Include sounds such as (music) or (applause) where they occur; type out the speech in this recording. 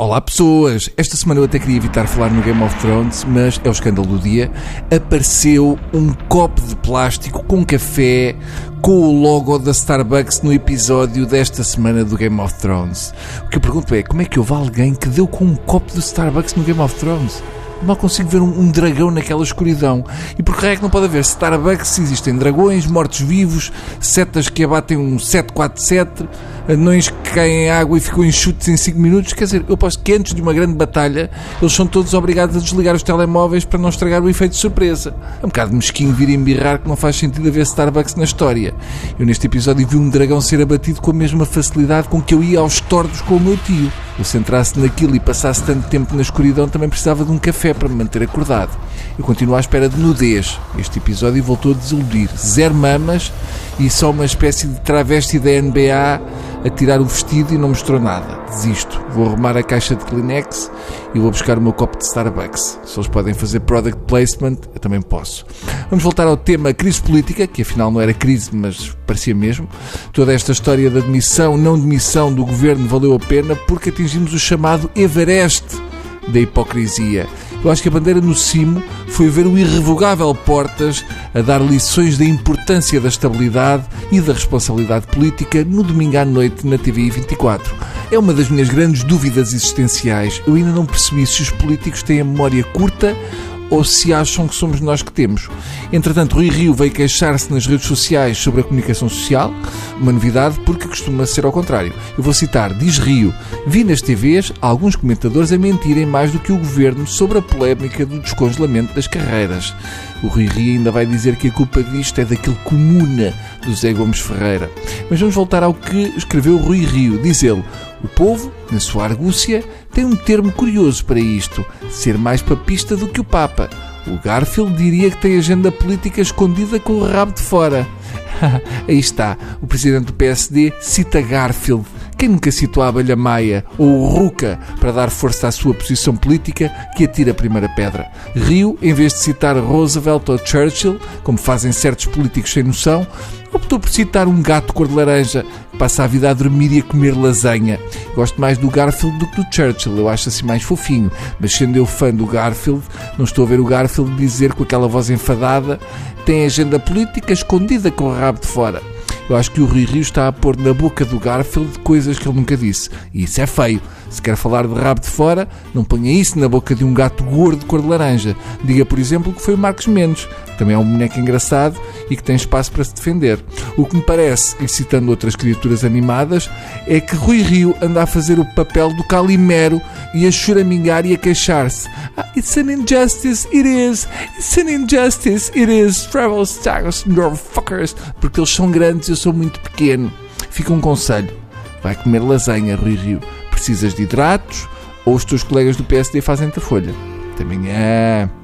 Olá pessoas! Esta semana eu até queria evitar falar no Game of Thrones, mas é o escândalo do dia. Apareceu um copo de plástico com café com o logo da Starbucks no episódio desta semana do Game of Thrones. O que eu pergunto é, como é que houve alguém que deu com um copo de Starbucks no Game of Thrones? mal consigo ver um, um, dragão naquela escuridão. E por que é que não pode haver Starbucks se existem dragões, mortos-vivos, setas que abatem um 747, anões que caem em água e ficam enxutos em 5 minutos? Quer dizer, eu posso que antes de uma grande batalha eles são todos obrigados a desligar os telemóveis para não estragar o efeito de surpresa. É um bocado mesquinho vir embirrar que não faz sentido haver Starbucks na história. Eu neste episódio vi um dragão ser abatido com a mesma facilidade com que eu ia aos tordos com o meu tio. Eu se entrasse naquilo e passasse tanto tempo na escuridão também precisava de um café para me manter acordado. Eu continuo à espera de nudez. Este episódio voltou a desiludir. Zero mamas e só uma espécie de travesti da NBA a tirar o vestido e não mostrou nada. Desisto. Vou arrumar a caixa de Kleenex e vou buscar o meu copo de Starbucks. Se eles podem fazer product placement, eu também posso. Vamos voltar ao tema crise política, que afinal não era crise, mas parecia mesmo. Toda esta história da demissão, não demissão do governo valeu a pena porque atingimos o chamado Everest da hipocrisia. Eu acho que a bandeira no cimo foi ver o irrevogável Portas a dar lições da importância da estabilidade e da responsabilidade política no domingo à noite na TV 24. É uma das minhas grandes dúvidas existenciais. Eu ainda não percebi se os políticos têm a memória curta ou se acham que somos nós que temos. Entretanto, Rui Rio veio queixar-se nas redes sociais sobre a comunicação social, uma novidade porque costuma ser ao contrário. Eu vou citar, diz Rio, vi nas TVs alguns comentadores a mentirem mais do que o governo sobre a polémica do descongelamento das carreiras. O Rui Rio ainda vai dizer que a culpa disto é daquele comuna do Zé Gomes Ferreira. Mas vamos voltar ao que escreveu Rui Rio. Diz ele, o povo, na sua argúcia, tem um termo curioso para isto: ser mais papista do que o Papa. O Garfield diria que tem agenda política escondida com o rabo de fora. (laughs) Aí está, o presidente do PSD cita Garfield. Quem nunca citou a abelha maia ou o Ruca para dar força à sua posição política que atira a primeira pedra? Rio, em vez de citar Roosevelt ou Churchill, como fazem certos políticos sem noção, optou por citar um gato cor de laranja que passa a vida a dormir e a comer lasanha. Gosto mais do Garfield do que do Churchill, eu acho assim mais fofinho. Mas sendo eu fã do Garfield, não estou a ver o Garfield dizer com aquela voz enfadada tem agenda política escondida com o rabo de fora. Eu acho que o Rui Rio está a pôr na boca do Garfield coisas que ele nunca disse. E isso é feio. Se quer falar de rabo de fora, não ponha isso na boca de um gato gordo de cor de laranja. Diga, por exemplo, que foi o Marcos Mendes, que também é um boneco engraçado e que tem espaço para se defender. O que me parece, e citando outras criaturas animadas, é que Rui Rio anda a fazer o papel do Calimero e a choramingar e a queixar-se. Ah, it's an injustice, it is. It's an injustice, it is. Travel stars, fuckers. Porque eles são grandes e eu sou muito pequeno. Fica um conselho. Vai comer lasanha, Rui Rio precisas de hidratos ou os teus colegas do PSD fazem-te a folha. Até amanhã.